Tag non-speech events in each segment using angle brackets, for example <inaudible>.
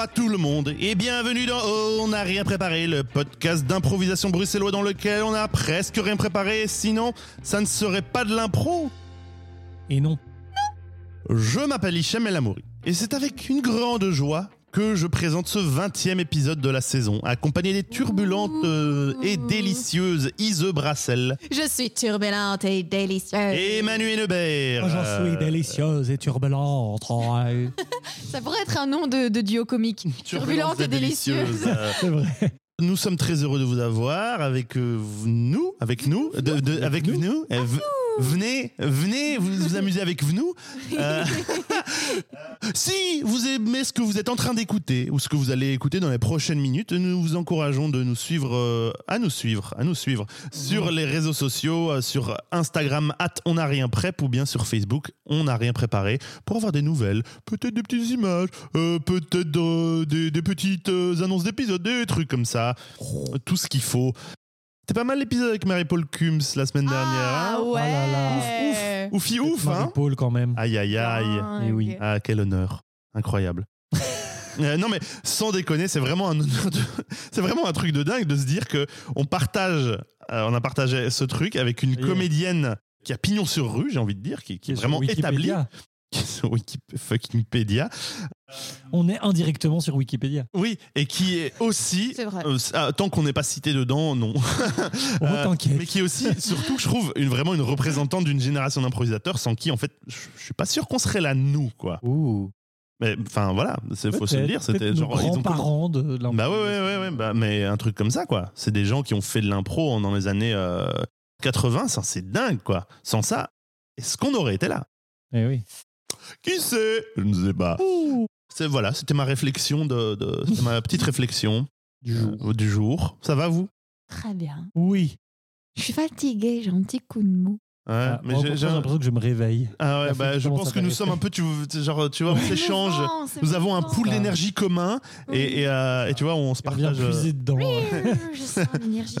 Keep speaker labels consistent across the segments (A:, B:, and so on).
A: Bonjour à tout le monde et bienvenue dans Oh, On n'a rien préparé, le podcast d'improvisation bruxellois dans lequel on a presque rien préparé, sinon ça ne serait pas de l'impro.
B: Et non.
A: Je m'appelle Hichem El Amouri et c'est avec une grande joie que je présente ce 20e épisode de la saison, accompagné des turbulentes euh, et délicieuses Ise Brassel
C: Je suis turbulente et délicieuse.
A: et Manu Hennebert.
B: Moi, j'en suis délicieuse et turbulente. Ouais. <laughs>
C: Ça pourrait être un nom de, de duo comique. Turbulente et délicieuse.
A: Euh,
B: C'est vrai.
A: Nous sommes très heureux de vous avoir avec euh, nous, avec nous, de- de- avec
B: nous.
A: nous. Euh, v- venez, venez vous vous amuser avec nous. Euh, <laughs> si vous aimez ce que vous êtes en train d'écouter ou ce que vous allez écouter dans les prochaines minutes, nous vous encourageons de nous suivre, euh, à nous suivre, à nous suivre sur les réseaux sociaux, euh, sur Instagram at on n'a rien prep ou bien sur Facebook on n'a rien préparé pour avoir des nouvelles, peut-être des petites images, peut-être des, des petites annonces d'épisodes, des trucs comme ça, tout ce qu'il faut. C'était pas mal l'épisode avec Marie-Paul Kums la semaine dernière.
C: Ah
A: hein
C: ouais.
B: là là.
A: Ouf, oufi ouf, hein
B: Marie-Paul, quand même.
A: Aïe aïe aïe.
C: Ah,
B: Eh oui.
C: ok.
A: Ah, quel honneur. Incroyable. <laughs> Euh, non mais sans déconner, c'est vraiment un honneur de- <laughs> c'est vraiment un truc de dingue de se dire que on partage, euh, on a partagé ce truc avec une comédienne qui a pignon sur rue, j'ai envie de dire, qui, qui est, vraiment établie, sur Wiki- Wikipédia.
B: On est indirectement sur Wikipédia.
A: Oui, et qui est aussi,
C: C'est vrai.
A: euh, ah, tant qu'on n'est pas cité dedans, non.
B: Oh, <laughs>
A: Euh,
B: t'inquiète.
A: mais qui est aussi, surtout, je trouve, une, vraiment une représentante d'une génération d'improvisateurs sans qui, en fait, je suis pas sûr qu'on serait là, nous, quoi.
B: Ouh.
A: Mais enfin, voilà, il faut se le dire, c'était genre. ils ont
B: grands-parents de l'improvisation.
A: Bah ouais, ouais, ouais, ouais, bah, mais un truc comme ça, quoi. C'est des gens qui ont fait de l'impro dans les années euh, 80, ça, c'est dingue, quoi. Sans ça, est-ce qu'on aurait été là?
B: Eh oui.
A: Qui sait? Je ne sais pas. C'est voilà, c'était ma réflexion de, de- c'était ma petite réflexion <laughs>
B: Du jour.
A: euh, du jour. Ça va vous?
C: Très bien.
B: Oui.
C: Je suis fatiguée, j'ai un petit coup de mou.
A: Ouais,
B: Ah,
A: mais j'ai-
B: l'impression que je me réveille.
A: ah ouais, bah, je pense que nous sommes un peu, tu, genre, tu vois, on s'échange. Nous avons un pool d'énergie commun et, et, euh, et tu vois, on se
B: On vient
A: partage. euh,
B: puiser dedans.
C: Je sens l'énergie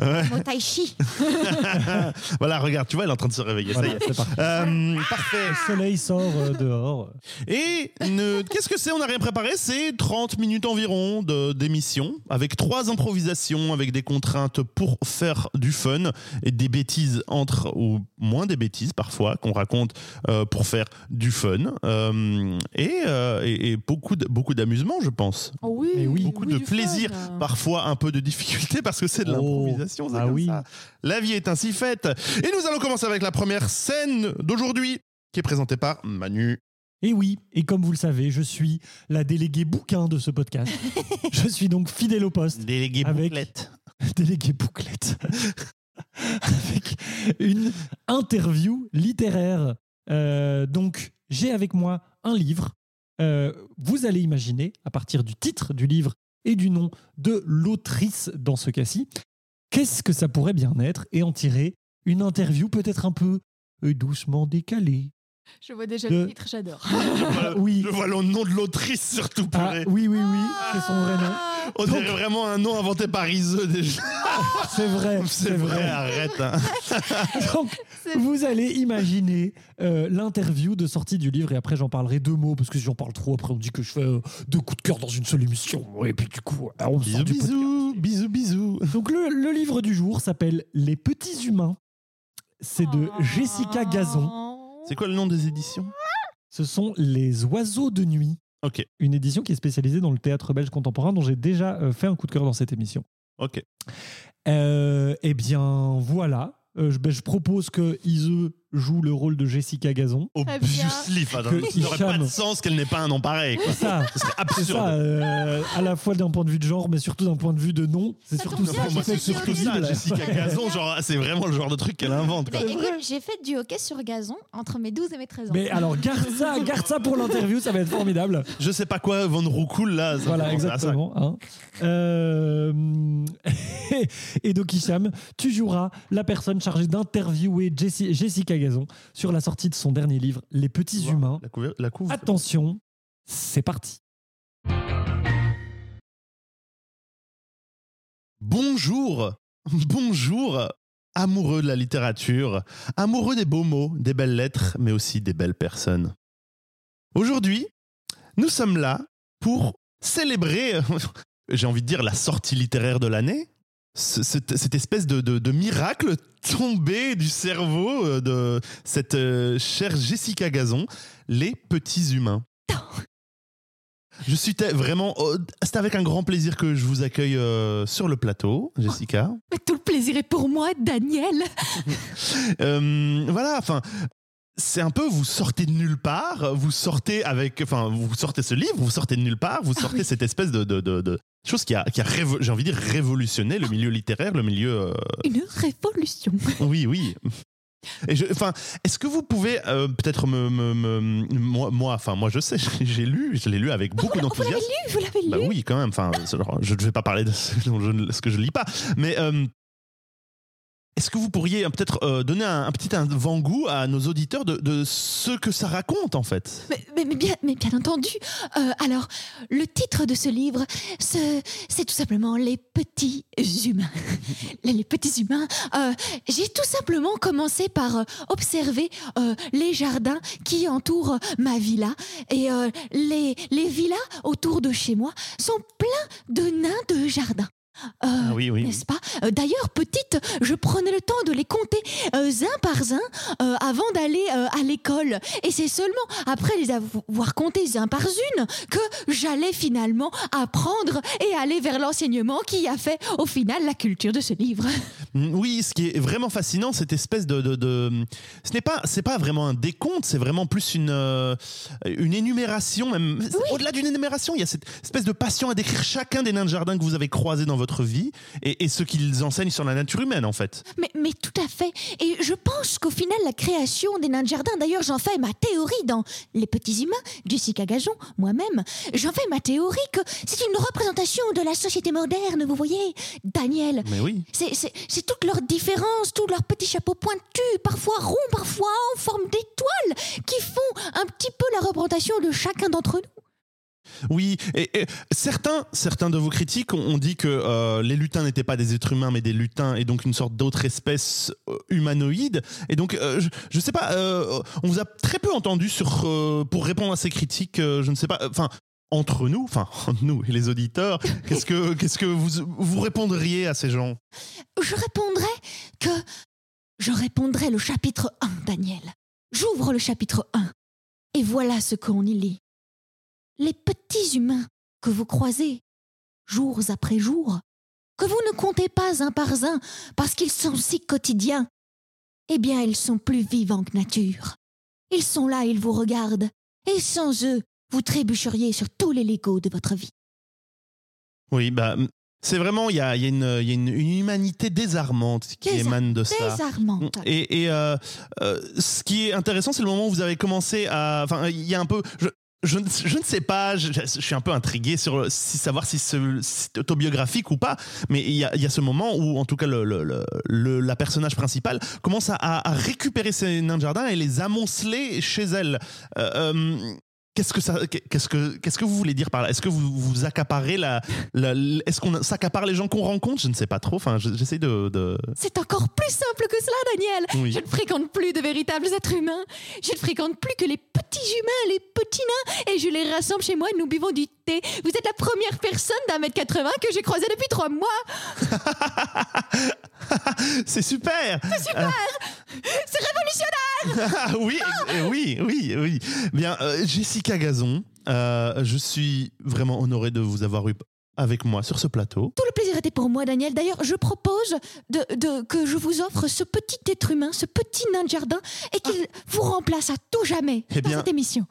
A: ouais.
C: Mon tai chi. <laughs>
A: voilà, regarde, tu vois, elle est en train de se réveiller. Ça y est.
B: c'est parti.
A: Euh, parfait.
B: Le soleil sort euh, dehors.
A: Et qu'est-ce que c'est? On n'a rien préparé. C'est 30 minutes environ d'émission avec trois improvisations, avec des contraintes pour faire du fun et des bêtises entre ou moins des bêtises parfois qu'on raconte euh, pour faire du fun euh, et, euh, et- et beaucoup de- beaucoup d'amusement, je pense.
C: Oh oui,
B: oui.
A: Beaucoup de plaisir,
C: fun.
A: Parfois un peu de difficulté parce que c'est de
B: Oh,
A: l'improvisation.
B: ah
A: comme
B: oui.
A: ça. La vie est ainsi faite. Et nous allons commencer avec la première scène d'aujourd'hui qui est présentée par Manu.
B: Et oui, et comme vous le savez, je suis la déléguée bouquin de ce podcast. <laughs> je suis donc fidèle au poste.
A: Délégué
B: Avec-
A: bouclette. <laughs>
B: délégué bouclette <laughs> avec une interview littéraire. Euh, donc, j'ai avec moi un livre. Euh, vous allez imaginer, à partir du titre du livre et du nom de l'autrice dans ce cas-ci, qu'est-ce que ça pourrait bien être et en tirer une interview peut-être un peu euh, doucement décalée.
C: Je vois déjà
B: De-
C: le titre, j'adore.
A: Voilà, <laughs>
B: oui.
A: Je vois le nom de l'autrice surtout.
B: Ah, oui, oui, oui, c'est son vrai nom.
A: On dirait vraiment un nom inventé par Iseux déjà.
B: C'est vrai,
A: C'est vrai, arrête. hein. <laughs>
B: Donc, vous allez imaginer euh, l'interview de sortie du livre et après j'en parlerai deux mots parce que si j'en parle trop après on dit que je fais euh, deux coups de cœur dans une seule émission et puis du coup euh, on
A: Bisous,
B: sort du podcast.
A: bisous, bisous, bisous.
B: Donc le, le livre du jour s'appelle Les petits humains. C'est de
C: Oh.
B: Jessica Gazon.
A: C'est quoi le nom des éditions?
B: Ce sont Les oiseaux de nuit.
A: Ok,
B: Une édition qui est spécialisée dans le théâtre belge contemporain dont j'ai déjà euh, fait un coup de cœur dans cette émission.
A: Ok.
B: Euh, eh bien voilà. Euh, je, ben, je propose que Ise joue le rôle de Jessica Gazon.
A: Obviously, ça n'aurait pas de sens qu'elle n'ait pas un nom pareil. quoi.
B: Ça,
A: Ce serait
B: C'est
A: absurde.
B: ça, euh, à la fois d'un point de vue de genre, mais surtout d'un point de vue de nom. C'est surtout ça
A: c'est surtout ça. Jessica Gazon, genre, c'est vraiment le genre de truc qu'elle invente. quoi.
C: Mais écoute, j'ai fait du hockey sur gazon entre mes 12 et mes 13 ans.
B: Mais alors, garde ça, garde ça pour l'interview, ça va être formidable.
A: Je sais pas quoi, Van Roucoul, là. ça
B: Voilà, exactement. hein. Euh, <laughs> Et donc, Hicham, tu joueras la personne chargée d'interviewer Jessi- Jessica Gazon sur la sortie de son dernier livre, Les petits humains.
A: La, couver- la couve.
B: Attention, c'est parti.
A: Bonjour, <laughs> bonjour, amoureux de la littérature, amoureux des beaux mots, des belles lettres, mais aussi des belles personnes. Aujourd'hui, nous sommes là pour célébrer, <laughs> j'ai envie de dire, la sortie littéraire de l'année. Ce- Cette, cette espèce de, de- de miracle tombé du cerveau euh, de cette euh, chère Jessica Gazon, Les Petits Humains. Je suis vraiment. oh, C'est avec un grand plaisir que je vous accueille euh, sur le plateau, Jessica.
C: Mais tout le plaisir est pour moi, Daniel. <laughs>
A: Euh, voilà, enfin, c'est un peu, vous sortez de nulle part, vous sortez avec, enfin, vous sortez ce livre, vous sortez de nulle part, vous sortez
C: oui.
A: cette espèce de, de, de- de chose qui a, qui a j'ai envie de dire, révolutionné le milieu littéraire, le milieu. euh,
C: Une révolution. <laughs>
A: oui, oui. Et je, enfin, est-ce que vous pouvez euh, peut-être me, me- me- moi, moi, enfin, moi, je sais, j'ai lu, je l'ai lu avec beaucoup
C: Vous l'avez
A: d'enthousiasme.
C: lu, vous l'avez
A: Bah
C: lu.
A: oui, quand même. Enfin, je ne vais pas parler de ce, <laughs> dont je ce que je lis pas, mais euh, est-ce que vous pourriez euh, peut-être euh, donner un, petit avant-goût à nos auditeurs de, ce que ça raconte en fait?
C: Mais, bien, entendu. Euh, alors, le titre de ce livre, ce- c'est tout simplement Les petits humains. <laughs> les, petits humains. J'ai tout simplement commencé par observer les jardins qui entourent ma villa. Et les villas autour de chez moi sont pleins de nains de jardin. Euh,
A: Ah oui, oui. oui.
C: n'est-ce pas? Euh, D'ailleurs, petite, je prenais le temps de les compter euh, un par un euh, avant d'aller euh, à l'école. Et c'est seulement après les avoir comptés un par une que j'allais finalement apprendre et aller vers l'enseignement qui a fait au final la culture de ce livre.
A: Mm, Oui, ce qui est vraiment fascinant, cette espèce de, de, de- ce n'est pas, c'est pas vraiment un décompte, c'est vraiment plus une euh, une énumération, même au-delà d'une énumération, il y a cette espèce de passion à décrire chacun des nains de jardin que vous avez croisés dans votre vie et, et ce qu'ils enseignent sur la nature humaine en fait.
C: Mais, mais tout à fait. Et je pense qu'au final, la création des nains de jardin, d'ailleurs, j'en fais ma théorie dans Les Petits Humains, Jessica Gajon, moi-même, j'en fais ma théorie que c'est une représentation de la société moderne, vous voyez, Daniel.
A: Mais oui.
C: C'est toutes leurs différences, tous leurs petits chapeaux pointus, parfois ronds, parfois en forme d'étoile, qui font un petit peu la représentation de chacun d'entre nous.
A: Oui, et, et certains, certains de vos critiques ont, dit que euh, les lutins n'étaient pas des êtres humains, mais des lutins, et donc une sorte d'autre espèce euh, humanoïde. Et donc, euh, je, je sais pas, euh, on vous a très peu entendu sur, pour répondre à ces critiques. je ne sais pas, enfin. entre nous, enfin <laughs> entre nous et les auditeurs, qu'est-ce que, <laughs> qu'est-ce que vous, vous répondriez à ces gens?
C: Je répondrai que. Je répondrai le chapitre 1, Daniel. J'ouvre le chapitre 1. Et voilà ce qu'on y lit. Les petits humains que vous croisez, jours après jour, que vous ne comptez pas un par un parce qu'ils sont si quotidiens, eh bien, ils sont plus vivants que nature. Ils sont là, ils vous regardent. Et sans eux, vous trébucheriez sur tous les Legos de votre vie.
A: Oui, bah, c'est vraiment, il y a, il y a, une, il y a une, une humanité désarmante qui
C: Désar-
A: émane de ça.
C: Désarmante.
A: Et, et, euh, euh, ce qui est intéressant, c'est le moment où vous avez commencé à. Enfin, il y a un peu. Je, je, ne- sais pas, je, suis un peu intrigué sur si, savoir si ce- si c'est autobiographique ou pas, mais il y a, ce moment où, en tout cas, le, la personnage principale commence à récupérer ses nains de jardin et les amonceler chez elle. Euh, euh, Qu'est-ce que ça, qu'est-ce que, qu'est-ce que vous voulez dire par là? Est-ce que vous vous accaparez la, la- est-ce qu'on s'accapare les gens qu'on rencontre? Je ne sais pas trop. Enfin, je- j'essaie de, de-
C: C'est encore plus simple que cela, Daniel.
A: Oui.
C: Je ne fréquente plus de véritables êtres humains. Je ne fréquente plus que les petits humains, les petits nains, et je les rassemble chez moi et nous buvons du Vous êtes la première personne d'un mètre 80 que j'ai croisée depuis trois mois. <laughs>
A: C'est super.
C: C'est révolutionnaire <laughs>
A: Ah oui, euh, oui, oui, oui. Bien, euh, Jessica Gazon, euh, je suis vraiment honoré de vous avoir eu avec moi sur ce plateau.
C: Tout le plaisir était pour moi, Daniel. D'ailleurs, je propose de, de- que je vous offre ce petit être humain, ce petit nain de jardin, et qu'il vous remplace à tout jamais
A: Eh
C: dans cette émission.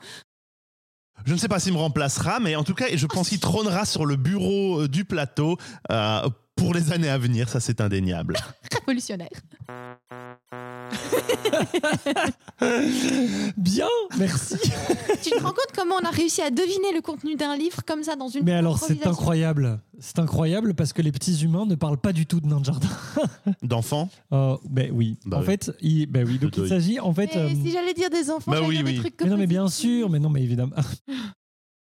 A: Je ne sais pas s'il me remplacera, mais en tout cas, je pense qu'il trônera sur le bureau euh, du plateau euh, pour les années à venir. Ça, c'est indéniable. <laughs>
C: Révolutionnaire. <laughs>
B: Bien, merci.
C: tu te rends compte comment on a réussi à deviner le contenu d'un livre comme ça dans une
B: Mais alors, c'est incroyable. C'est incroyable parce que les petits humains ne parlent pas du tout de nains de jardin. <laughs>
A: D'enfants
B: Oh, ben oui.
A: Bah
B: en
A: oui.
B: fait, il, ben oui. Donc il s'agit en fait.
C: Mais
B: euh,
C: si j'allais dire des enfants,
A: Bah
C: j'allais
A: oui,
C: dire
A: oui.
C: des trucs
B: mais non, mais bien sûr. Mais non, mais évidemment. <laughs>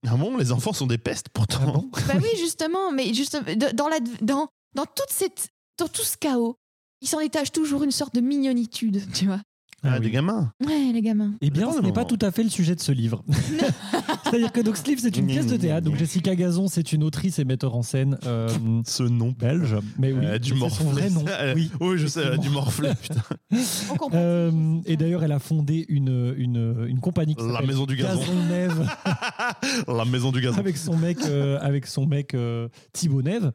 A: Ah bon Les enfants sont des pestes pourtant.
B: Ah bon
C: Bah oui, justement, mais justement, de- dans, la, dans, dans, toute cette, dans tout ce chaos, il s'en détache toujours une sorte de mignonitude, tu vois.
A: Ah,
B: Ah
A: des gamins.
C: Ouais, les gamins.
B: Eh bien, ce n'est pas tout à fait le sujet de ce livre. <laughs> C'est-à-dire que donc Sleeve, c'est une pièce de théâtre. Donc Jessica Gazon, c'est une autrice et metteur en scène euh,
A: Ce nom.
B: belge. Mais oui,
A: Elle a dû
B: c'est
A: morfler.
B: son vrai nom. <laughs> Oui.
A: oui, je sais, elle a dû morfler. putain.
C: On comprend.
B: Euh, et d'ailleurs, elle a fondé une, une, une compagnie qui
A: La Maison du Gazon.
B: Neve <laughs>
A: La maison du gazon.
B: avec son mec, euh, avec son mec euh, Thibaut Neve.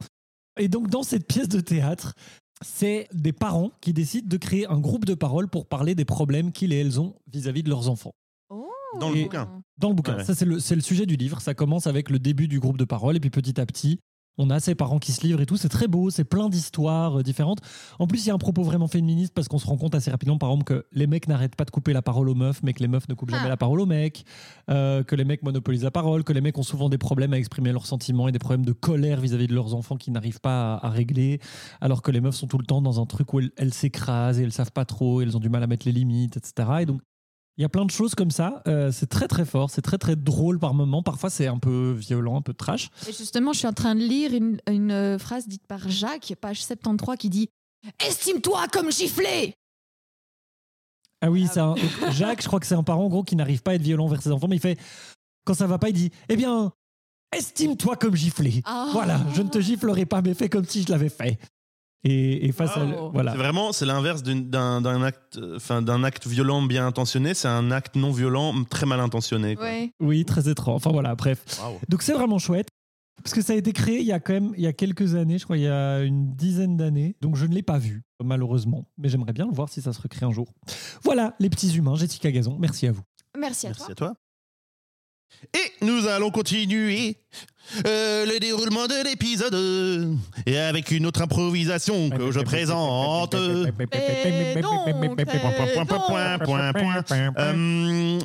B: Et donc, dans cette pièce de théâtre, c'est des parents qui décident de créer un groupe de parole pour parler des problèmes qu'ils et elles ont vis-à-vis de leurs enfants.
C: Oh.
A: Dans le
B: Et-
A: bouquin.
B: Dans le bouquin.
A: Ouais.
B: Ça, c'est le, c'est le sujet du livre. Ça commence avec le début du groupe de parole, et puis petit à petit, on a ces parents qui se livrent et tout. C'est très beau, c'est plein d'histoires euh, différentes. En plus, il y a un propos vraiment féministe parce qu'on se rend compte assez rapidement, par exemple, que les mecs n'arrêtent pas de couper la parole aux meufs, mais que les meufs ne coupent jamais
C: Ah.
B: la parole aux mecs, euh, que les mecs monopolisent la parole, que les mecs ont souvent des problèmes à exprimer leurs sentiments et des problèmes de colère vis-à-vis de leurs enfants qui n'arrivent pas à, à régler, alors que les meufs sont tout le temps dans un truc où elles s'écrasent et elles savent pas trop, elles ont du mal à mettre les limites, etc. Et donc, il y a plein de choses comme ça. Euh, c'est très très fort, c'est très très drôle par moments. Parfois c'est un peu violent, un peu trash.
C: Et justement, je suis en train de lire une, une, euh, phrase dite par Jacques, page 73, qui dit Estime-toi comme giflé
B: Ah oui,
C: Ah
B: c'est un- donc, <laughs> Jacques, je crois que c'est un parent en gros qui n'arrive pas à être violent vers ses enfants, mais il fait quand ça va pas, il dit Eh bien, estime-toi comme giflé.
C: Ah.
B: Voilà, je ne te giflerai pas, mais fais comme si je l'avais fait. Et, et face à voilà.
A: C'est vraiment, c'est l'inverse d'un d'un acte, euh, enfin d'un acte violent bien intentionné. C'est un acte non violent très mal intentionné. quoi.
C: Ouais.
B: Oui, très étrange. Enfin voilà, bref. Donc c'est vraiment chouette. Parce que ça a été créé il y a quand même il y a quelques années, je crois il y a une dizaine d'années. Donc je ne l'ai pas vu, malheureusement. Mais j'aimerais bien le voir si ça se recrée un jour. Voilà, les petits humains, Jessica Gazon, merci à vous.
C: Merci à
A: Merci
C: toi.
A: à toi. Et nous allons continuer euh, le déroulement de l'épisode et avec une autre improvisation que je présente.
C: Et donc.
A: Euh,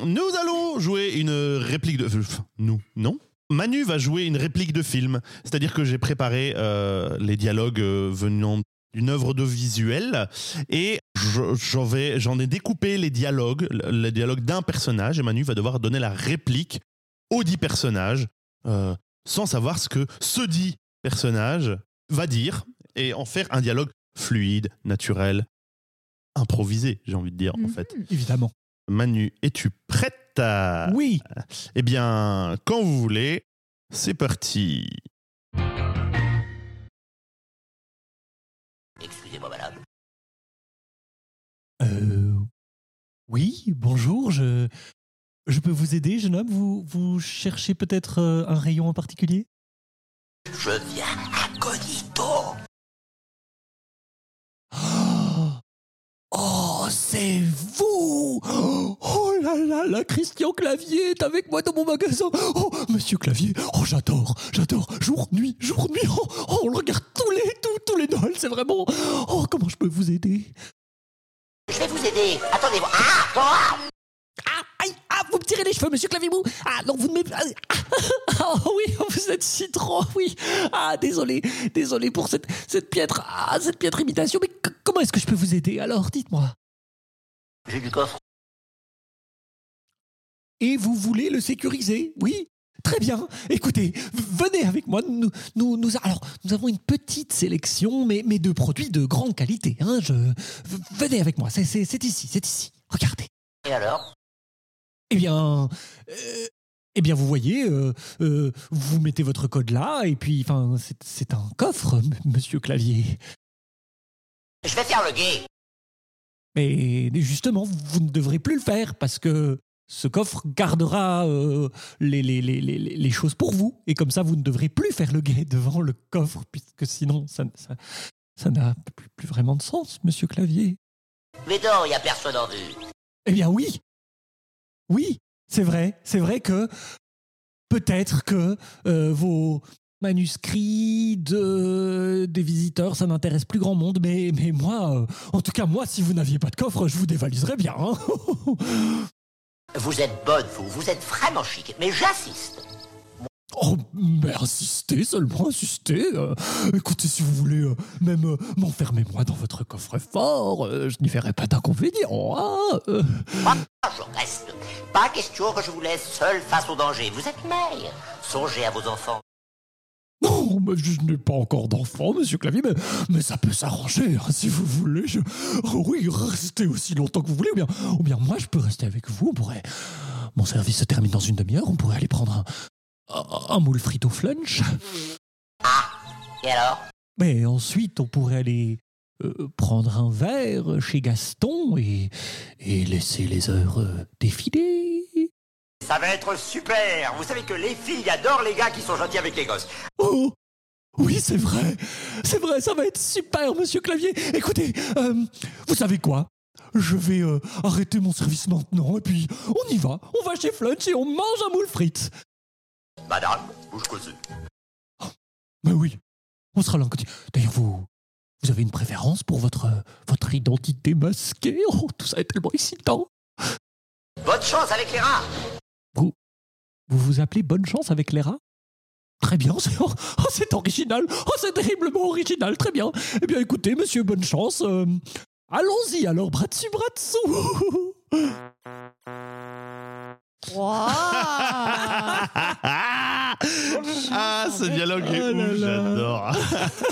A: nous allons jouer une réplique de. enfin, Nous, non? Manu va jouer une réplique de film. C'est-à-dire que j'ai préparé euh, les dialogues euh, venant d'une œuvre de visuel et j'en ai découpé les dialogues, les dialogues d'un personnage et Manu va devoir donner la réplique aux dix personnages euh, sans savoir ce que ce dit personnage va dire et en faire un dialogue fluide, naturel, improvisé, j'ai envie de dire en
C: Mhm.
A: fait.
B: Évidemment.
A: Manu, es-tu prête à...
B: Oui.
A: Eh bien, quand vous voulez, c'est parti.
D: Excusez-moi, madame.
B: Euh, oui, bonjour, je, je peux vous aider, jeune homme? Vous, vous cherchez peut-être euh, un rayon en particulier?
D: Je viens incognito.
B: Oh, Oh, c'est vous! Oh là là là, Christian Clavier est avec moi dans mon magasin. Oh, monsieur Clavier, oh j'adore, j'adore, jour, nuit, jour, nuit. Oh, oh, on le regarde tous les, tous, tous les Noëls, c'est vraiment... Oh, comment je peux vous aider?
D: Je vais vous aider. Attendez-moi. Ah, ah
B: Ah, aïe, ah, vous me tirez les cheveux, monsieur Clavimou Ah, non, vous ne. Ah, <laughs> oh oui, vous êtes si trop, oui Ah, désolé, désolé pour cette, cette piètre, ah, cette piètre imitation, mais comment est-ce que je peux vous aider, alors, dites-moi?
D: J'ai du coffre.
B: Et vous voulez le sécuriser? Oui? Très bien. Écoutez, venez avec moi. Nous, nous, nous, alors, nous avons une petite sélection, mais, mais de produits de grande qualité. Hein, je, venez avec moi. C'est ici, c'est ici. Regardez.
D: Et alors?
B: Eh bien, euh, eh bien, vous voyez, euh, euh, vous mettez votre code là, et puis, enfin, c'est, un coffre, Monsieur Clavier.
D: Je vais faire le gay.
B: Mais justement, vous ne devrez plus le faire parce que ce coffre gardera euh, les, les, les, les, les choses pour vous. Et comme ça, vous ne devrez plus faire le guet devant le coffre, puisque sinon, ça, ça, ça n'a plus, plus vraiment de sens, monsieur Clavier.
D: Mais non, il n'y a personne en vue.
B: Eh bien oui. Oui, c'est vrai. C'est vrai que peut-être que euh, vos manuscrits de, des visiteurs, ça n'intéresse plus grand monde. Mais, moi, euh, en tout cas, moi, si vous n'aviez pas de coffre, je vous dévaliserais bien. hein. <laughs>
D: Vous êtes bonne, vous. Vous êtes vraiment chic. Mais j'insiste.
B: Oh, mais insistez, seulement insistez. euh, écoutez, si vous voulez euh, même euh, m'enfermer moi dans votre coffre-fort, euh, je n'y verrai pas d'inconvénient. hein.
D: Moi, je reste. Pas question que je vous laisse seul face au danger. Vous êtes mère. Songez à vos enfants.
B: Non, mais je n'ai pas encore d'enfant, monsieur Clavier, mais, mais ça peut s'arranger, hein, si vous voulez. Je- oh oui, restez aussi longtemps que vous voulez, ou bien, ou bien moi, je peux rester avec vous. On pourrait... Mon service se termine dans une demi-heure, on pourrait aller prendre un, un, un moule frito flunch.
D: Et alors?
B: Mais ensuite, on pourrait aller euh, prendre un verre chez Gaston et, et laisser les heures euh, défiler.
D: Ça va être super Vous savez que les filles adorent les gars qui sont gentils avec les gosses.
B: Oh Oui, c'est vrai. C'est vrai, ça va être super, monsieur Clavier. Écoutez, euh, vous savez quoi? Je vais arrêter mon service maintenant et puis on y va. On va chez Flunch et on mange un moule frites.
D: Madame, bouge cousue.
B: Mais oui, on sera là. en continu. D'ailleurs, vous, vous avez une préférence pour votre, votre identité masquée? Oh, tout ça est tellement excitant.
D: Bonne chance avec les rats
B: Vous vous appelez Bonne Chance avec les rats? Très bien, c'est oh, oh, c'est original. Oh, c'est terriblement original. Très bien. Eh bien, écoutez, monsieur Bonne Chance, euh, allons-y alors, bras dessus, bras dessous. <laughs> <laughs>
A: ah, ce dialogue est
B: Oh
A: ouf, j'adore.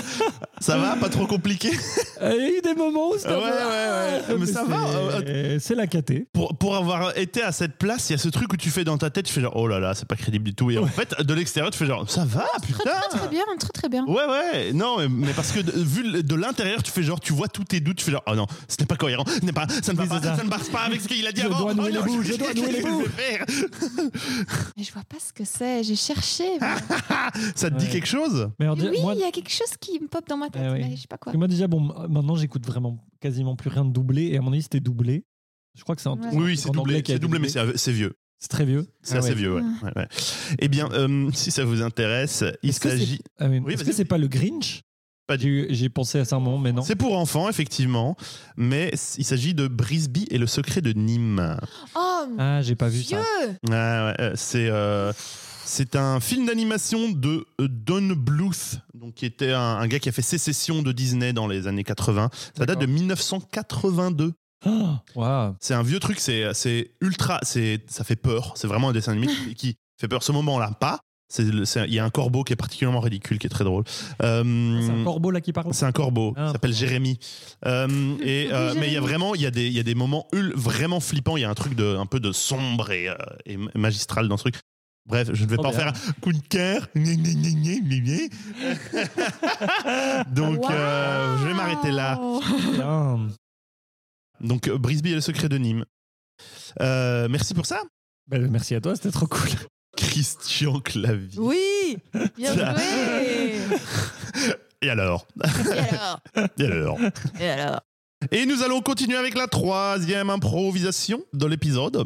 A: <laughs> ça va, pas trop compliqué?
B: Il y a eu des moments où c'était.
A: Ouais, ouais, ouais. Mais ça va, euh,
B: c'est- C'est la caté.
A: pour, pour avoir été à cette place, il y a ce truc où tu fais dans ta tête, tu fais genre oh là là, c'est pas crédible du tout. Et en fait, de l'extérieur, tu fais genre ça va, putain.
C: Très très bien, très très bien.
A: Ouais, ouais, non, mais, mais parce que de- vu de l'intérieur, tu fais genre, tu vois tous tes doutes, tu fais genre, oh non, ce n'est pas cohérent, ce n'est pas, ça ne va pas,
B: c'est ça.
A: ça ne passe pas avec ce qu'il a dit
B: Je
A: avant.
B: dois
A: oh non,
B: je dois nouer les
A: je faire?
C: Mais je vois pas ce que c'est. J'ai cherché. Mais- <laughs>
A: Ça te dit
B: Ouais.
A: quelque chose
B: Mais alors,
C: oui, il
B: moi,
C: y a quelque chose qui me pop dans ma tête,
B: Eh oui.
C: mais je sais pas quoi.
B: moi, déjà, bon, maintenant, j'écoute vraiment quasiment plus rien de doublé. Et à mon avis, c'était doublé. Je crois que c'est un
C: Ouais.
A: Oui, oui, c'est
B: en
A: doublé,
B: anglais qui a
A: c'est
B: été
A: doublé, mais
B: doublé.
A: c'est c'est vieux.
B: C'est très vieux.
A: C'est
B: Ah
A: assez
B: ouais.
A: vieux, ouais. ouais, ouais. Eh bien, euh, si ça vous intéresse, il
B: Est-ce que c'est-
A: s'agit.
B: Ah oui,
A: Oui,
B: Est-ce
A: vas-y.
B: c'est pas le Grinch?
A: Pas
B: J'ai j'ai pensé à ça un moment, mais non.
A: C'est pour enfants, effectivement, mais il s'agit de Brisby et le secret de Nîmes.
C: Oh,
B: Ah, j'ai pas vu ça.
C: Dieu
A: Ouais, ouais, euh, c'est euh, c'est un film d'animation de euh, Don Bluth, donc qui était un, un gars qui a fait sécession de Disney dans les années 80. Ça date de 1982.
B: Ah, waouh.
A: C'est un vieux truc, c'est c'est ultra, c'est ça fait peur. C'est vraiment un dessin animé qui, qui fait peur. Ce moment-là, pas. C'est le- c'est- Il y a un corbeau qui est particulièrement ridicule, qui est très drôle. Euh,
B: C'est un corbeau là qui parle?
A: c'est un corbeau,
B: Ah.
A: il s'appelle Jérémy. Euh, et, euh, mais il y a
C: Jérémy.
A: vraiment, il y a des, il y a des moments ul- vraiment flippants. Il y a un truc de, un peu de sombre et, euh, et magistral dans ce truc. Bref, je ne vais
B: Trop
A: pas en
B: bien.
A: faire un coup de cœur. <laughs> Donc, euh, je vais m'arrêter là. Donc, euh, Brisby et le secret de Nîmes. Euh, merci pour ça,
B: Ben, merci à toi, c'était trop cool.
A: Christian Clavier.
C: Oui Bien joué
A: Et alors?
C: Et alors?
A: Et alors?
C: Et alors?
A: Et nous allons continuer avec la troisième improvisation de l'épisode,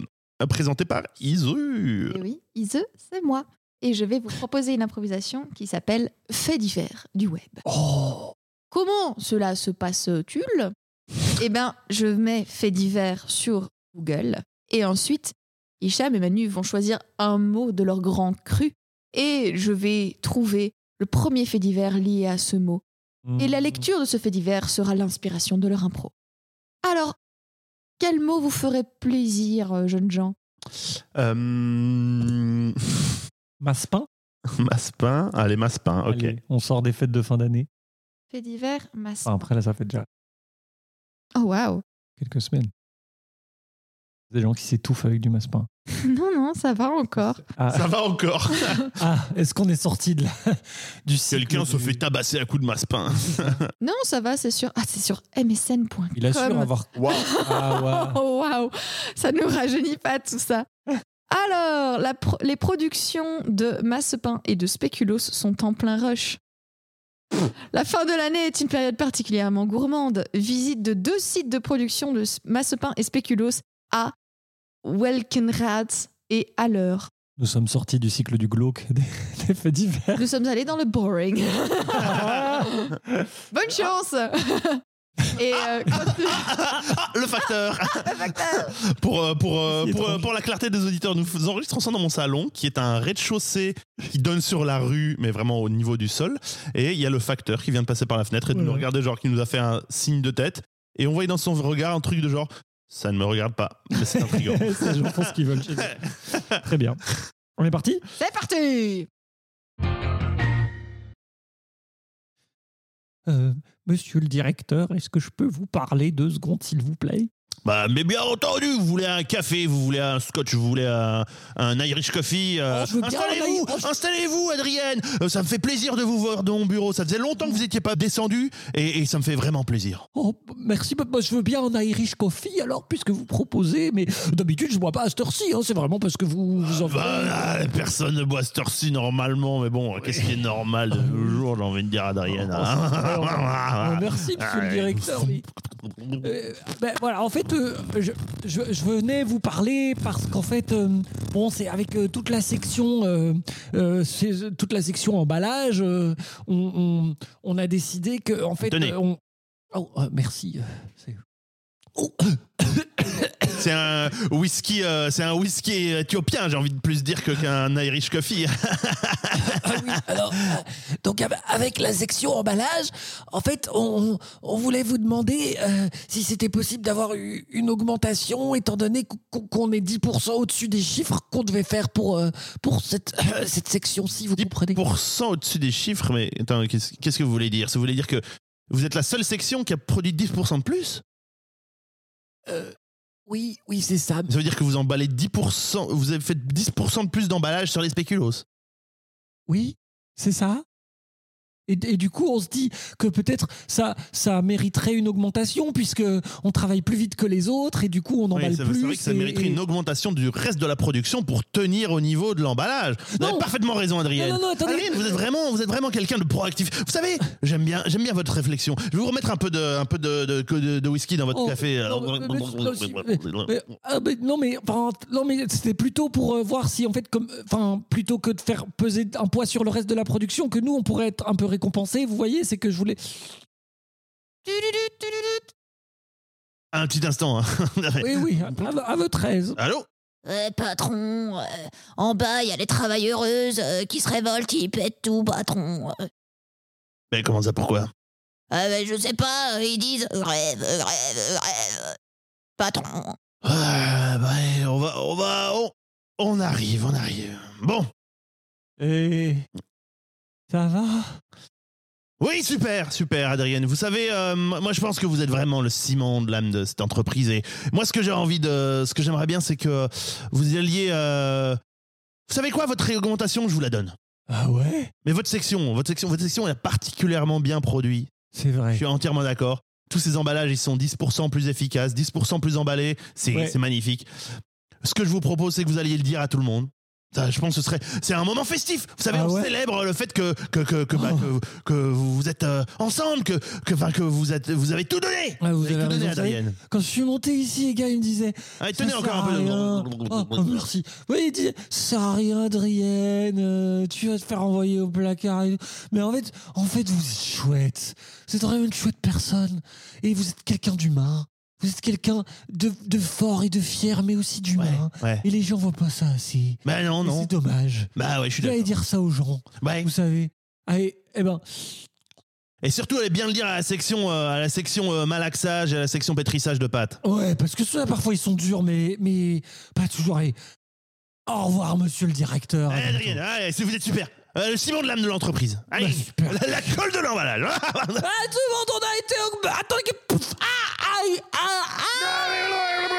A: présentée par Isu.
C: Et oui, Ise, c'est moi. Et je vais vous proposer une improvisation qui s'appelle Fait divers du web.
B: Oh
C: Comment cela se passe-t-il? Eh bien, je mets Fait divers sur Google et ensuite, Hicham et Manu vont choisir un mot de leur grand cru et je vais trouver le premier fait divers lié à ce mot. Et la lecture de ce fait divers sera l'inspiration de leur impro. Alors, quel mot vous ferait plaisir, euh, jeunes gens
A: Euh, <laughs>
B: Maspin
A: Maspin, allez Maspin, ok.
B: Allez, on sort des fêtes de fin d'année.
C: Fait divers, masse.
B: Enfin, après, là, ça fait déjà
C: Oh waouh
B: quelques semaines. Des gens qui s'étouffent avec du maspin. <laughs>
C: Non, non, ça va encore.
B: Ah,
A: Ça va encore. <laughs>
B: ah, est-ce qu'on est sorti de la, <laughs> du cycle
A: Quelqu'un se fait tabasser à coups de Maspin.
C: Non, ça va, c'est sur. Ah, c'est sur msn.com.
B: Il assure avoir. Ah, ouais.
C: Oh waouh, ça ne nous rajeunit pas tout ça. Alors, la pro- les productions de Massepin et de Spéculoos sont en plein rush. La fin de l'année est une période particulièrement gourmande. Visite de deux sites de production de Massepin et Spéculoos à Welkenrad et à l'heure.
B: Nous sommes sortis du cycle du glauque <laughs> des, des faits divers.
C: Nous sommes allés dans le boring. <laughs> Bonne chance Et euh, quand-
A: Ah, le facteur <laughs>
C: le facteur
A: pour, euh, pour, euh, pour, euh, pour la clarté des auditeurs, nous enregistrons ça dans mon salon, qui est un rez-de-chaussée qui donne sur la rue, mais vraiment au niveau du sol. Et il y a le facteur qui vient de passer par la fenêtre et de nous
B: Ouais.
A: regarder, genre, qui nous a fait un signe de tête. Et on voyait dans son regard un truc de genre, ça ne me regarde pas, mais c'est intriguant. <laughs>
B: c'est gens qu'ils veulent. <laughs> Très bien. On est parti
C: C'est parti
B: euh, Monsieur le directeur, est-ce que je peux vous parler deux secondes, s'il vous plaît?
A: Bah, mais bien entendu, vous voulez un café, vous voulez un scotch, vous voulez un, un Irish coffee. euh,
B: Oh,
A: installez-vous,
B: un
A: installez-vous, Adrienne. Euh, ça me fait plaisir de vous voir dans mon bureau. Ça faisait longtemps que vous n'étiez pas descendu et, et ça me fait vraiment plaisir.
B: Oh, merci, bah, bah, je veux bien un Irish coffee alors, puisque vous proposez, mais d'habitude je bois pas à cette heure-ci, hein, c'est vraiment parce que vous, vous en
A: Bah, ah, personne ne boit cette heure-ci normalement, mais bon, qu'est-ce qui est normal de nos jours, j'ai envie de dire, Adrienne. hein.
B: Euh, merci, monsieur le <laughs> directeur. mais- Euh, ben, voilà, en fait, euh, je, je- je venais vous parler parce qu'en fait, euh, bon, c'est avec euh, toute la section, euh, euh, c'est- toute la section emballage, euh, on, on- on a décidé que, en fait,
A: Tenez.
B: euh, on- Oh, euh, merci. euh, c'est- Oh,
A: C'est un whisky, euh, c'est un whisky éthiopien, j'ai envie de plus dire que qu'un Irish coffee. <laughs>
B: Ah oui, alors, euh, donc av- avec la section emballage, en fait, on, on voulait vous demander euh, si c'était possible d'avoir une augmentation, étant donné qu'on est 10% au-dessus des chiffres qu'on devait faire pour, pour cette, cette section-ci, vous comprenez.
A: 10% au-dessus des chiffres, mais attends, qu'est-ce qu'est-ce que vous voulez dire? Ça voulait dire que vous êtes la seule section qui a produit 10% de plus?
B: Euh, Oui, oui, c'est ça.
A: Ça veut dire que vous emballez 10%, vous avez fait 10% de plus d'emballage sur les spéculoos.
B: Oui, c'est ça. Et, et du coup, on se dit que peut-être ça, ça mériterait une augmentation puisque on travaille plus vite que les autres et du coup on
A: Oui,
B: emballe
A: c'est
B: plus.
A: c'est vrai que ça
B: et-
A: mériterait
B: et-
A: une augmentation du reste de la production pour tenir au niveau de l'emballage. Vous avez parfaitement raison, Adrienne.
B: Non, non, non, attendez.
A: Adrienne, vous êtes vraiment, vous êtes vraiment quelqu'un de proactif. Vous savez, j'aime bien, j'aime bien votre réflexion. Je vais vous remettre un peu de, un peu de, de, de- de whisky dans votre
B: Oh,
A: café.
B: non, mais- non, mais- non c'était plutôt pour euh, voir si en fait comme enfin plutôt que de faire peser un poids sur le reste de la production que nous on pourrait être un peu récompensé vous voyez c'est que je voulais
A: Un petit instant. hein. <laughs>
B: oui oui à, à- votre aise
A: Allô?
C: Euh, patron, euh, en bas, il y a les travailleuses euh, qui se révoltent, ils pètent tout, patron. Euh,
A: Mais comment ça, pourquoi?
C: Euh, ben, je sais pas, euh, ils disent grève, grève, grève. Patron.
A: Ah, bah, on va, on va, on, on arrive, on arrive. Bon.
B: et ça va?
A: Oui, super, super, Adrienne. Vous savez, euh, moi, je pense que vous êtes vraiment le ciment de l'âme de cette entreprise. Et moi, ce que j'ai envie de, ce que j'aimerais bien, c'est que vous alliez. euh, Vous savez quoi, votre augmentation, je vous la donne.
B: ah ouais?
A: Mais votre section, votre section, votre section, elle a particulièrement bien produit.
B: c'est
A: Je
B: vrai
A: suis entièrement d'accord. Tous ces emballages, ils sont 10% plus efficaces, 10% plus emballés. C'est
B: Ouais.
A: c'est magnifique. Ce que je vous propose, c'est que vous alliez le dire à tout le monde. Je pense que ce serait. C'est un moment festif. Vous savez,
B: Ah
A: on
B: ouais
A: célèbre le fait que, que, que, que, bah,
B: Oh.
A: que, que vous êtes euh, ensemble, que, que, enfin, que vous, êtes, vous avez tout donné.
B: Ah, vous
A: avez
B: avez
A: tout donné, Adrienne.
B: quand je suis monté ici les gars ils me disaient
A: Allez,
B: Ça
A: tenez encore un peu de.
B: Oh, oh, merci. Oui, il dit, ça sert à rien, Adrienne. euh, tu vas te faire envoyer au placard. et tout. Mais en fait, en fait, vous êtes chouette. Vous êtes vraiment une chouette personne. Et vous êtes quelqu'un d'humain. Vous êtes quelqu'un de, de fort et de fier, mais aussi d'humain.
A: ouais.
B: Et les gens voient pas ça assez.
A: Bah non, non.
B: C'est dommage.
A: Bah ouais, je suis d'accord.
B: dire ça aux gens,
A: Ouais.
B: vous savez. Allez, eh ben,
A: Et surtout, allez bien le dire à la section, euh, à la section euh, malaxage et à la section pétrissage de pâtes.
B: ouais, parce que ceux-là, parfois, ils sont durs, mais, mais pas toujours. Allez, au revoir, monsieur le directeur.
A: Allez. Adrienne, allez, vous êtes super. Euh, le ciment de l'âme de l'entreprise. Allez,
B: Bah, super.
A: la, la colle de l'emballage. <laughs>
B: Ah, tout le monde, on a été augmenté. Attends, que- Pouf, ah, aïe, ah, ah.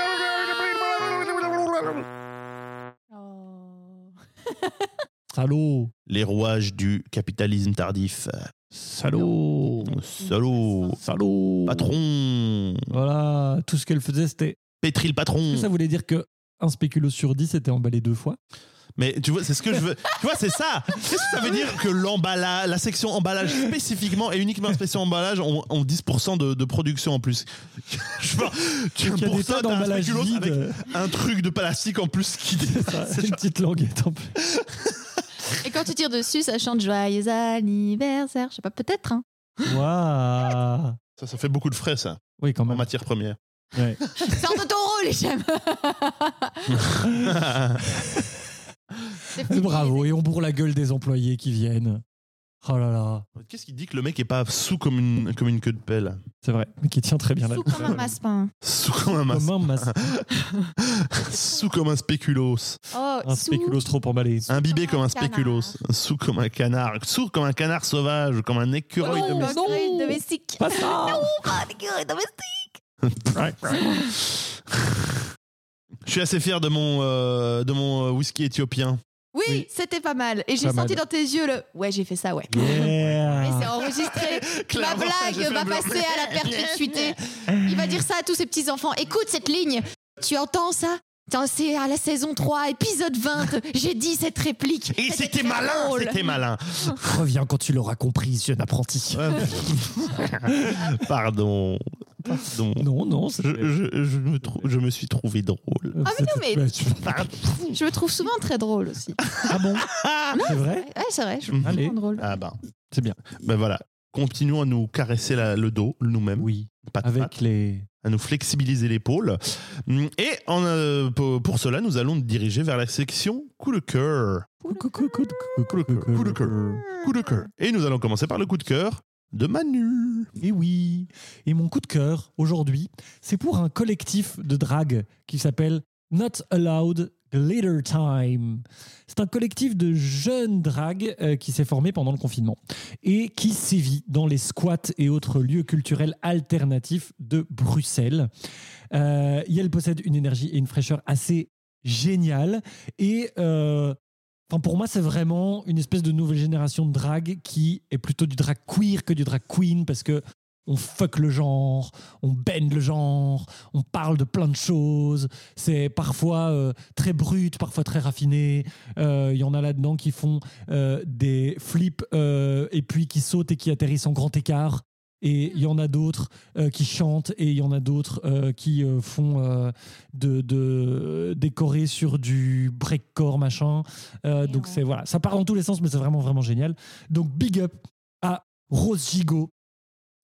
B: Salaud. <laughs>
A: Les rouages du capitalisme tardif.
B: Salaud.
A: Salaud.
B: Salaud.
A: Patron.
B: Voilà, tout ce qu'elle faisait, c'était.
A: Pétri le patron.
B: Ça voulait dire que un spéculo sur 10 était emballé deux fois?
A: Mais tu vois, c'est ce que je veux. tu vois, c'est ça. Qu'est-ce que ça veut dire que l'emballage, la section emballage spécifiquement et uniquement la section emballage ont, ont 10% de, de production en plus? <laughs> Je vois, tu pour ça, un spéculoos avec un truc de plastique en plus qui
B: ça,
A: c'est
B: une
A: genre-
B: petite languette en plus.
E: Et quand tu tires dessus, ça chante joyeux anniversaire. Je sais pas, peut-être. Hein.
B: Waouh.
A: ça, ça fait beaucoup de frais, ça,
B: Oui, quand
A: en
B: même.
A: matière première.
B: Ouais.
E: Sors de ton rôle, j'aime. <laughs> <laughs> <laughs>
B: Bravo, et on bourre la gueule des employés qui viennent. Oh là là,
A: Qu'est-ce qui dit que le mec est pas sous comme une, comme une queue de pelle
B: c'est vrai, mais qui tient très bien là.
E: Sous comme un massepain.
A: Sous comme un, mas-
B: Comme un mas- <laughs>
A: sous comme un spéculos.
E: Oh,
B: un
E: sous-
B: spéculoos trop emballé.
A: Imbibé comme un
E: canard.
A: spéculos. Sous comme un canard. Sourd comme un canard sauvage. Comme un écureuil
E: Oh,
A: domestique.
E: un écureuil domestique.
B: Pas ça
E: Pas un écureuil domestique. <laughs>
A: Je suis assez fier de mon, euh, de mon euh, whisky éthiopien.
E: Oui,
B: Oui.
E: c'était pas mal. Et j'ai
B: Pas
E: senti
B: mal.
E: dans tes yeux le. Ouais, j'ai fait ça, ouais.
B: Yeah.
E: Et c'est enregistré. <laughs> Ma
A: Clairement, j'ai
E: blague
A: fait
E: va
A: un blanc.
E: passer à la perpétuité. <laughs> Il va dire ça à tous ses petits-enfants. Écoute cette ligne. Tu entends ça? Tiens, C'est à la saison 3, épisode 20. J'ai dit cette réplique.
A: Et c'était
E: très
A: malin,
E: drôle.
A: c'était malin.
B: Reviens quand tu l'auras compris, jeune apprenti. <laughs>
A: Pardon. Pardon. <laughs>
B: Non, non, c'est.
A: Je, je- je me je me suis trouvé drôle.
E: Ah, mais non, mais- Je me trouve souvent très drôle aussi.
B: Ah bon <laughs> C'est vrai
E: Ouais, c'est vrai. Je me trouve
B: Allez.
E: souvent drôle.
A: Ah ben,
B: C'est bien.
A: ben voilà. Continuons à nous caresser la- le dos nous-mêmes.
B: Oui.
A: Pas de
B: Avec les.
A: à nous flexibiliser l'épaule. Hum, Et en, euh, pour pour cela, nous allons nous diriger vers la section coup de cœur. Coup de cœur, coup de cœur, coup de cœur. Et nous allons commencer par le coup de cœur de Manu.
B: Et oui. Et mon coup de cœur aujourd'hui, c'est pour un collectif de drague qui s'appelle Not Allowed Glitter Time. C'est un collectif de jeunes dragues euh, qui s'est formé pendant le confinement et qui sévit dans les squats et autres lieux culturels alternatifs de Bruxelles. Euh, elle possède une énergie et une fraîcheur assez géniales. Et euh, Pour moi, c'est vraiment une espèce de nouvelle génération de drag qui est plutôt du drag queer que du drag queen parce que on fuck le genre, on bend le genre, on parle de plein de choses. C'est parfois euh, très brut, parfois très raffiné. Euh, Il y en a là-dedans qui font euh, des flips et puis qui sautent et qui atterrissent en grand écart. Et il y en a d'autres euh, qui chantent et il y en a d'autres euh, qui euh, font euh, de, de décorer sur du breakcore machin. Euh, donc
E: Ouais.
B: c'est voilà, ça part dans tous les sens, mais c'est vraiment vraiment génial. Donc big up à Rose Gigot,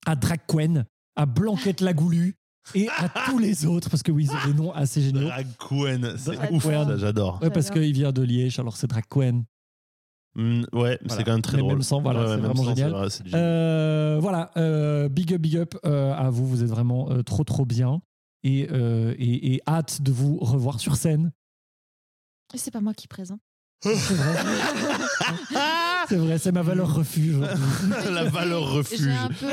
B: à Drag Quen, à Blanquette Lagoulu et à <laughs> tous les autres parce que oui, ils ont des noms assez géniaux.
A: Drag Queen, c'est ouf, j'adore.
B: Ouais, parce qu'il vient de Liège, alors c'est Drag Quen.
A: Hum, ouais,
B: Voilà.
A: c'est quand même très
B: Mais
A: drôle.
B: même sans, voilà, c'est vraiment
A: sans,
B: génial.
A: vrai.
B: Euh, voilà, euh, big up, big up euh, à vous, vous êtes vraiment euh, trop trop bien et, euh, et, et hâte de vous revoir sur scène.
E: Et C'est pas moi qui présente.
B: C'est vrai, <laughs> c'est vrai, c'est ma valeur refuge. <laughs>
A: La valeur refuge.
E: J'ai un peu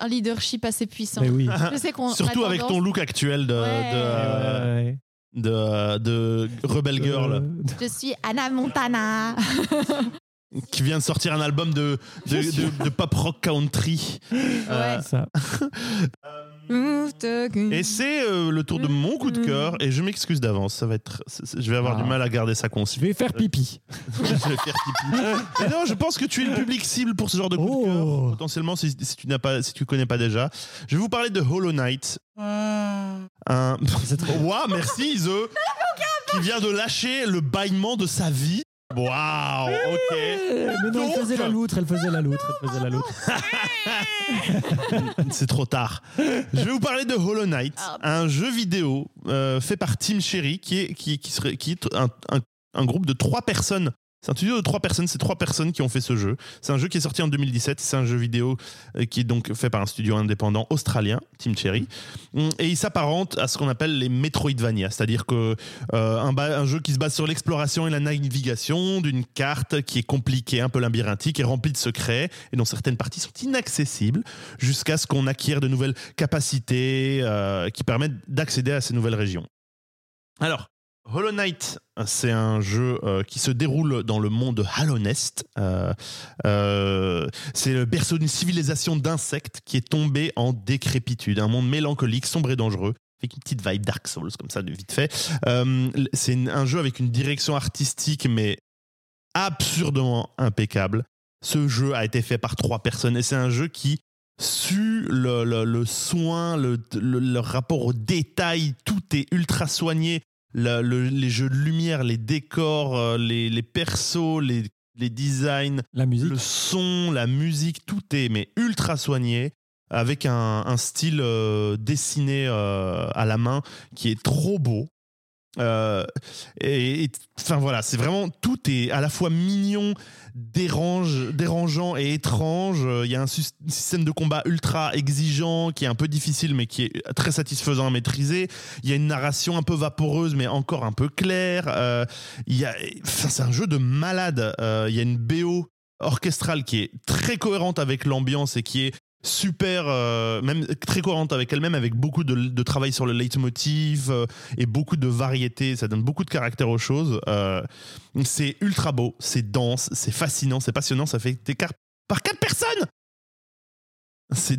E: un leadership assez puissant.
B: Mais oui.
E: Je sais qu'on
A: Surtout avec ton look actuel de,
E: Ouais.
A: de,
B: Ouais.
A: de, de Rebel Girl
B: Euh,
E: Je suis Anna Montana. <laughs>
A: qui vient de sortir un album de, de, de- de pop rock country. Euh,
E: Ouais.
B: ça.
A: Et c'est euh, le tour de mon coup de cœur et je m'excuse d'avance. Ça va être, je vais avoir
B: Ah.
A: du mal à garder ça
B: Je
A: concis.
B: vais faire pipi. <laughs>
A: je vais faire pipi. Mais non, je pense que tu es le public cible pour ce genre de coup
B: Oh.
A: de cœur. Potentiellement, si, si tu n'as pas, si tu connais pas déjà, je vais vous parler de Hollow Knight. Un... <laughs> Ouah, merci Ise, <laughs> qui vient de lâcher le bâillement de sa vie. Waouh, ok.
B: Eh, Mais non, elle faisait la loutre, elle faisait la loutre, elle faisait la loutre. <laughs>
A: C'est trop tard. Je vais vous parler de Hollow Knight, un jeu vidéo euh, fait par Team Cherry, qui est, qui, qui serait, qui est un, un- un groupe de trois personnes. C'est un studio de trois personnes, c'est trois personnes qui ont fait ce jeu. C'est un jeu qui est sorti en 2017, c'est un jeu vidéo euh, qui est donc fait par un studio indépendant australien, Team Cherry. Et il s'apparente à ce qu'on appelle les Metroidvania, c'est-à-dire que euh, un jeu qui se base sur l'exploration et la navigation d'une carte qui est compliquée, un peu labyrinthique et remplie de secrets, et dont certaines parties sont inaccessibles jusqu'à ce qu'on acquiert de nouvelles capacités euh, qui permettent d'accéder à ces nouvelles régions. Alors, Hollow Knight, c'est un jeu euh, qui se déroule dans le monde de Hallownest. Euh, euh, c'est le berceau d'une civilisation d'insectes qui est tombée en décrépitude. Un monde mélancolique, sombre et dangereux. Avec une petite vibe Dark Souls, comme ça, de vite fait. C'est un jeu avec une direction artistique, mais absurdement impeccable. Ce jeu a été fait par trois personnes et c'est un jeu qui su le, soin, le- le rapport au détail, tout est ultra soigné. Le- le- les jeux de lumière, les décors, euh, les, les persos, les, les designs,
B: La musique.
A: le son, la musique, tout est mais ultra soigné avec un, un style euh, dessiné euh, à la main qui est trop beau. Euh, et- enfin voilà, c'est vraiment tout est à la fois mignon, dérange, dérangeant et étrange. Euh, Il y a un système de combat ultra exigeant qui est un peu difficile mais qui est très satisfaisant à maîtriser. Il y a une narration un peu vaporeuse mais encore un peu claire. Euh, il y a, c'est un jeu de malade. Euh, il y a une BO orchestrale qui est très cohérente avec l'ambiance et qui est super, euh, même très cohérente avec elle-même, avec beaucoup de, travail sur le leitmotiv euh, et beaucoup de variété. Ça donne beaucoup de caractère aux choses. Euh, c'est ultra beau, c'est dense, c'est fascinant, c'est passionnant. Ça fait été car- par quatre personnes. C'est.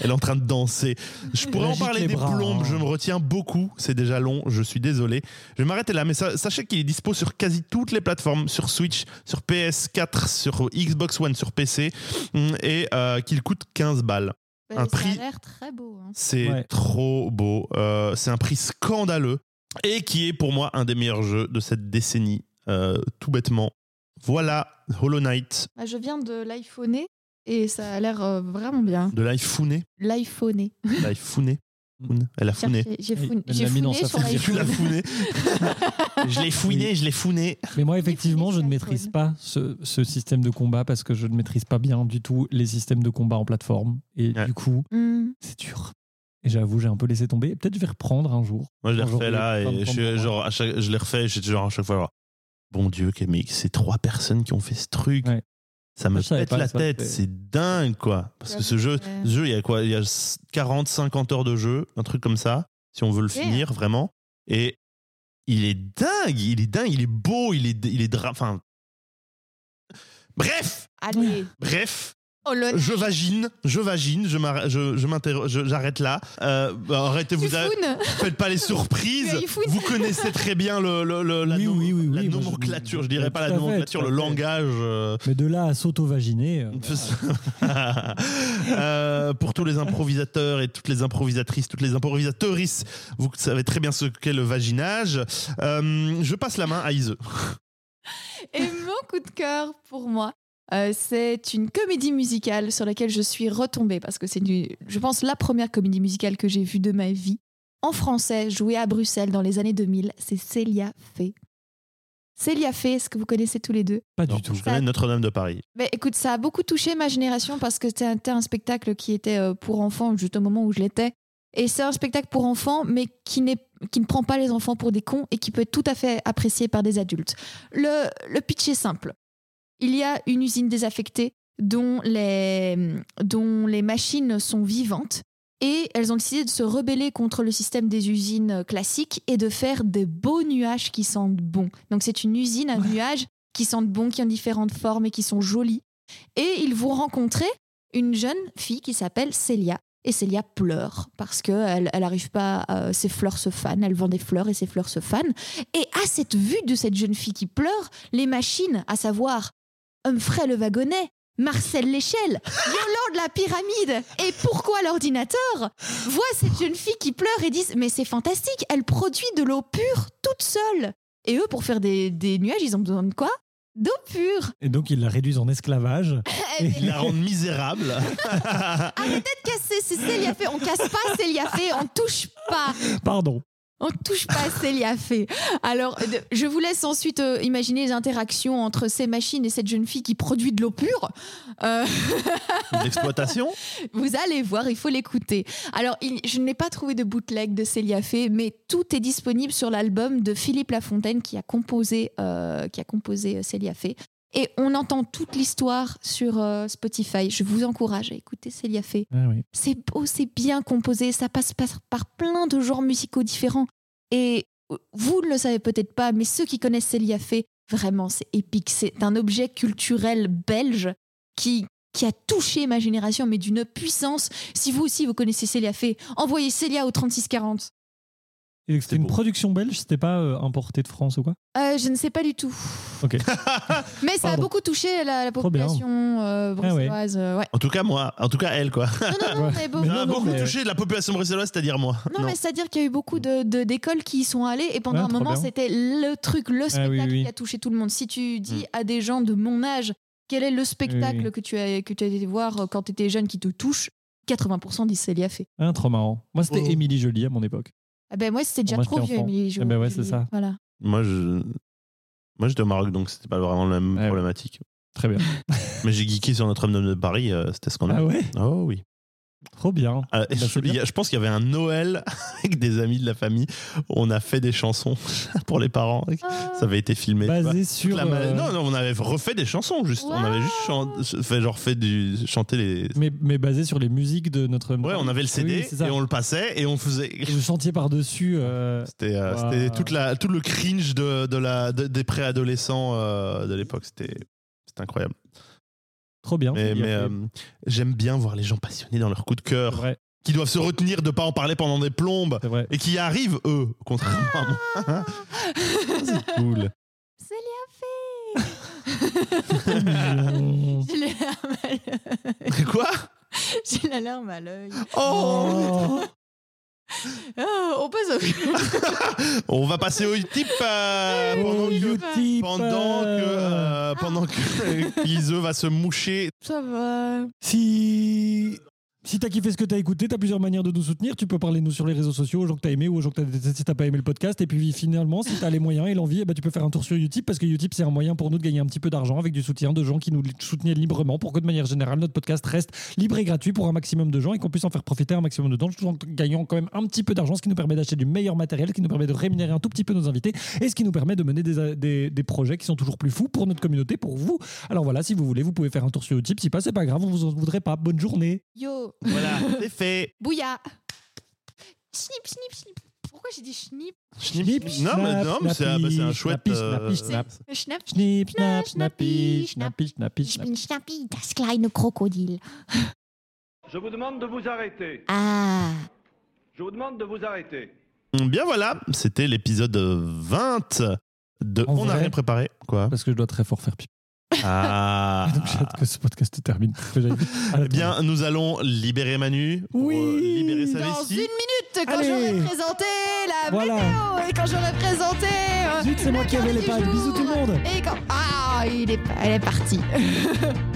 A: Elle est en train de danser. Je pourrais en parler des
B: bras,
A: plombes.
B: hein.
A: Je me retiens beaucoup. C'est déjà long. Je suis désolé. Je vais m'arrêter là. Mais sa- sachez qu'il est dispo sur quasi toutes les plateformes, sur Switch, sur PS4, sur Xbox One, sur PC, hum, et euh, qu'il coûte 15 balles.
C: Bah,
A: Un
C: ça
A: prix-
C: a l'air très beau. hein.
A: C'est
B: Ouais.
A: trop beau. Euh, c'est un prix scandaleux et qui est pour moi un des meilleurs jeux de cette décennie, euh, tout bêtement. Voilà, Hollow Knight
C: Bah, je viens de l'iPhoner et ça a l'air euh, vraiment bien.
A: de l'iPhone.
C: L'iPhoner.
A: L'iPhone. Elle a founé.
C: J'ai founé,
B: elle
C: j'ai
B: l'a mis dans
C: founé sur
A: l'as
C: l'iPhone.
A: founé. <laughs> je l'ai fouiné, je l'ai founé.
B: Mais moi, effectivement, je ne maîtrise pas ce, ce système de combat parce que je ne maîtrise pas bien du tout les systèmes de combat en plateforme. Et
A: Ouais.
B: du coup,
C: Hmm.
B: c'est dur. Et j'avoue, j'ai un peu laissé tomber. Peut-être je vais reprendre un jour.
A: Moi, je l'ai
B: Un jour,
A: refait là et je, suis,
B: pour moi.
A: genre, à chaque- je l'ai refait et j'étais genre à chaque fois. genre, bon Dieu, que- mais c'est trois personnes qui ont fait ce truc.
B: Ouais.
A: Ça me pète
B: pas,
A: la tête.
B: c'est-
A: C'est dingue, quoi. Parce que ce jeu,
C: ouais.
A: ce jeu, il y a quoi? Il y a 40, 50 heures de jeu, un truc comme ça, si on veut le finir vraiment. Et il est dingue, il est dingue, il est beau, il est, il est dra- Enfin. Bref,
C: Allez.
A: bref, je vagine, je vagine, je m'arrête- je- je j'arrête là. Euh, bah, arrêtez,
C: Tu
A: vous avez-
C: founes.
A: faites pas les surprises. Vous connaissez très bien le, le- le- la,
B: Oui,
A: nom-
B: oui, oui,
A: la
B: oui, moi, je-
A: nomenclature. Je dirais
B: tout
A: pas
B: à
A: la
B: fait,
A: nomenclature,
B: à
A: le
B: fait.
A: langage. euh,
B: Mais de là à s'auto-vaginer. euh,
A: Euh, pour tous les improvisateurs et toutes les improvisatrices, toutes les improvisatrices, vous savez très bien ce qu'est le vaginage. Euh, je passe la main à Ise.
C: Et mon coup de cœur pour moi, euh, c'est une comédie musicale sur laquelle je suis retombée parce que c'est, je pense, la première comédie musicale que j'ai vue de ma vie. En français, jouée à Bruxelles dans les années 2000, c'est Célia Fay. Célia Fay, est-ce que vous connaissez tous les deux?
B: Pas
A: Non,
B: du tout.
A: Je connais Notre-Dame de Paris.
C: Ben, écoute, ça a beaucoup touché ma génération parce que c'était un, spectacle qui était euh, pour enfants juste au moment où je l'étais. Et c'est un spectacle pour enfants, mais qui, n'est, qui ne prend pas les enfants pour des cons et qui peut être tout à fait apprécié par des adultes. Le, le pitch est simple. Il y a une usine désaffectée dont les, dont les machines sont vivantes et elles ont décidé de se rebeller contre le système des usines classiques et de faire des beaux nuages qui sentent bon. Donc c'est une usine, un nuage qui sentent bon, qui ont différentes formes et qui sont jolies. Et ils vont rencontrer une jeune fille qui s'appelle Célia. Et Célia pleure parce qu'elle elle arrive pas, à- ses fleurs se fanent, elle vend des fleurs et ses fleurs se fanent. Et à cette vue de cette jeune fille qui pleure, les machines, à savoir Humphrey le wagonnet, Marcel l'échelle, Yolande la pyramide et pourquoi l'ordinateur? Voient cette jeune fille qui pleure et disent mais c'est fantastique, elle produit de l'eau pure toute seule. Et eux, pour faire des, des nuages, ils ont besoin de quoi? D'eau pure.
B: Et donc, ils la réduisent en esclavage. <laughs>
C: Eh,
A: Ils la rendent misérable. <laughs>
C: Arrêtez de casser, c'est Célia fait. On casse pas Célia fait, on touche pas.
B: Pardon.
C: On touche pas Célia fait. Alors, de- je vous laisse ensuite euh, imaginer les interactions entre ces machines et cette jeune fille qui produit de l'eau pure. Euh, <laughs>
A: L'exploitation.
C: vous allez voir, il faut l'écouter. Alors, il- je n'ai pas trouvé de bootleg de Célia Fay, mais tout est disponible sur l'album de Philippe Lafontaine qui a composé, euh, qui a composé euh, Célia Fay. Et on entend toute l'histoire sur euh, Spotify. Je vous encourage à écouter Célia Fay.
B: Ah oui.
C: C'est beau, c'est bien composé, ça passe par, par plein de genres musicaux différents. Et euh, vous ne le savez peut-être pas, mais ceux qui connaissent Célia Fay, vraiment, c'est épique. C'est un objet culturel belge qui, qui a touché ma génération, mais d'une puissance. Si vous aussi, vous connaissez Célia Fay, envoyez Célia au 3640.
B: C'était une
A: beau.
B: production belge, c'était pas euh, importé de France ou quoi?
C: Euh, je ne sais pas du tout.
B: Ok. <laughs> <laughs>
C: Mais ça a beaucoup touché la, population euh,
B: Ah ouais.
C: bruxelloise. euh, ouais.
A: En tout cas, moi. En tout cas, elle, quoi.
C: Non, non, non,
B: Ouais.
C: mais
B: non, non,
A: beaucoup
B: mais-
A: touché la population bruxelloise, c'est-à-dire moi.
C: Non, mais c'est-à-dire qu'il y a eu beaucoup de- de- d'écoles qui y sont allées et pendant
B: Ouais,
C: un moment, c'était le truc, le spectacle
B: oui, oui.
C: qui a touché tout le monde. Si tu dis
A: Mm.
C: à des gens de mon âge quel est le spectacle
B: Oui,
C: que tu as que tu as été voir euh, quand tu étais jeune qui te touche, 80% disent Célia fait.
B: Ah, trop marrant. Moi, c'était
A: Oh.
B: Émilie Jolie à mon époque.
E: Ah ben moi, c'était déjà
B: Moi,
E: trop vieux. Émilie.
B: Eh ben ouais, c'est ça.
E: Voilà.
A: Moi, je. Moi, j'étais au Maroc, donc c'était pas vraiment la même
B: Ouais.
A: problématique.
B: Très bien.
A: Mais j'ai geeké sur Notre-Dame de Paris, euh, c'était scandaleux.
B: Ah ouais?
A: Oh oui.
B: Trop bien.
A: Ah,
B: Bah,
A: je,
B: bien.
A: je pense qu'il y avait un Noël <laughs> avec des amis de la famille. On a fait des chansons <laughs> pour les parents. Ça avait été filmé.
B: Basé sur.
A: la
B: euh,
A: Non, non, on avait refait des chansons, juste. On avait juste chan- fait, genre fait du, chanter les.
B: Mais, mais basé sur les musiques de notre.
A: Ouais, on avait le CD
B: Oui, c'est ça.
A: et on le passait et on faisait.
B: Le chantier par-dessus. euh,
A: C'était euh,
B: Wow.
A: c'était toute la, tout le cringe de, de la, de- des préadolescents euh, de l'époque. C'était c'était incroyable.
B: Trop bien.
A: Mais, euh, j'aime bien voir les gens passionnés dans leur coup de
B: C'est
A: cœur,
B: vrai.
A: qui doivent se retenir de pas en parler pendant des plombes
B: C'est vrai.
A: et qui y arrivent, eux, contrairement à moi. <laughs> C'est cool. <laughs>
B: Mignon.
E: J'ai à l'œil.
A: Quoi?
E: J'ai la larme à l'œil.
A: Oh
B: Oh.
E: Ah, on passe au <laughs>
A: On va passer au type euh, pendant que,
B: Utip,
A: pendant que,
B: euh,
A: euh, pendant que Liseux va se moucher.
E: Ça va.
B: Si. Si t'as kiffé ce que t'as écouté, t'as plusieurs manières de nous soutenir. Tu peux parler de nous sur les réseaux sociaux, aux gens que t'as aimé ou aux gens que t'as détesté si t'as pas aimé le podcast. Et puis finalement, si t'as les moyens et l'envie, eh ben, tu peux faire un tour sur Utip parce que Utip c'est un moyen pour nous de gagner un petit peu d'argent avec du soutien de gens qui nous soutenaient librement pour que de manière générale notre podcast reste libre et gratuit pour un maximum de gens et qu'on puisse en faire profiter un maximum de gens tout en gagnant quand même un petit peu d'argent, ce qui nous permet d'acheter du meilleur matériel, ce qui nous permet de rémunérer un tout petit peu nos invités et ce qui nous permet de mener des, des, projets qui sont toujours plus fous pour notre communauté, pour vous. Alors voilà, si vous voulez, vous pouvez faire un tour sur Utip. Si pas, c'est pas grave, on vous en voudrait pas. Bonne journée.
E: Yo.
A: Voilà, <laughs> c'est fait.
E: Bouya. Snip, snip, snip. Pourquoi j'ai dit snip
B: Snip,
A: Non, mais, non, mais c'est un, bah, c'est un chouette. euh,
B: snap.
E: Snap.
B: Snip, snap,
E: Snappy,
B: snappy, snappy, snappy,
C: Ich
B: snappy.
C: bin Schnappi, das kleine Krokodil. <laughs>
F: Je vous demande de vous arrêter.
C: Ah,
F: Je vous demande de vous arrêter.
A: Bien voilà, c'était l'épisode 20 de
B: En
A: On n'a
B: vrai
A: rien préparé. Quoi?
B: Parce que je dois très fort faire pipi.
A: Ah. <laughs>
B: Donc j'ai hâte que ce podcast termine.
A: Eh bien, nous allons libérer Manu pour
B: Oui.
A: euh, libérer sa
E: Dans
A: vessie.
E: une minute, quand
B: Allez.
E: j'aurai présenté la
B: Voilà.
E: vidéo et quand j'aurai présenté. euh,
B: Zut, c'est moi
E: la
B: qui avais les
E: du jour.
B: Bisous tout le monde.
E: Et quand. Ah, il est, elle est partie. <laughs>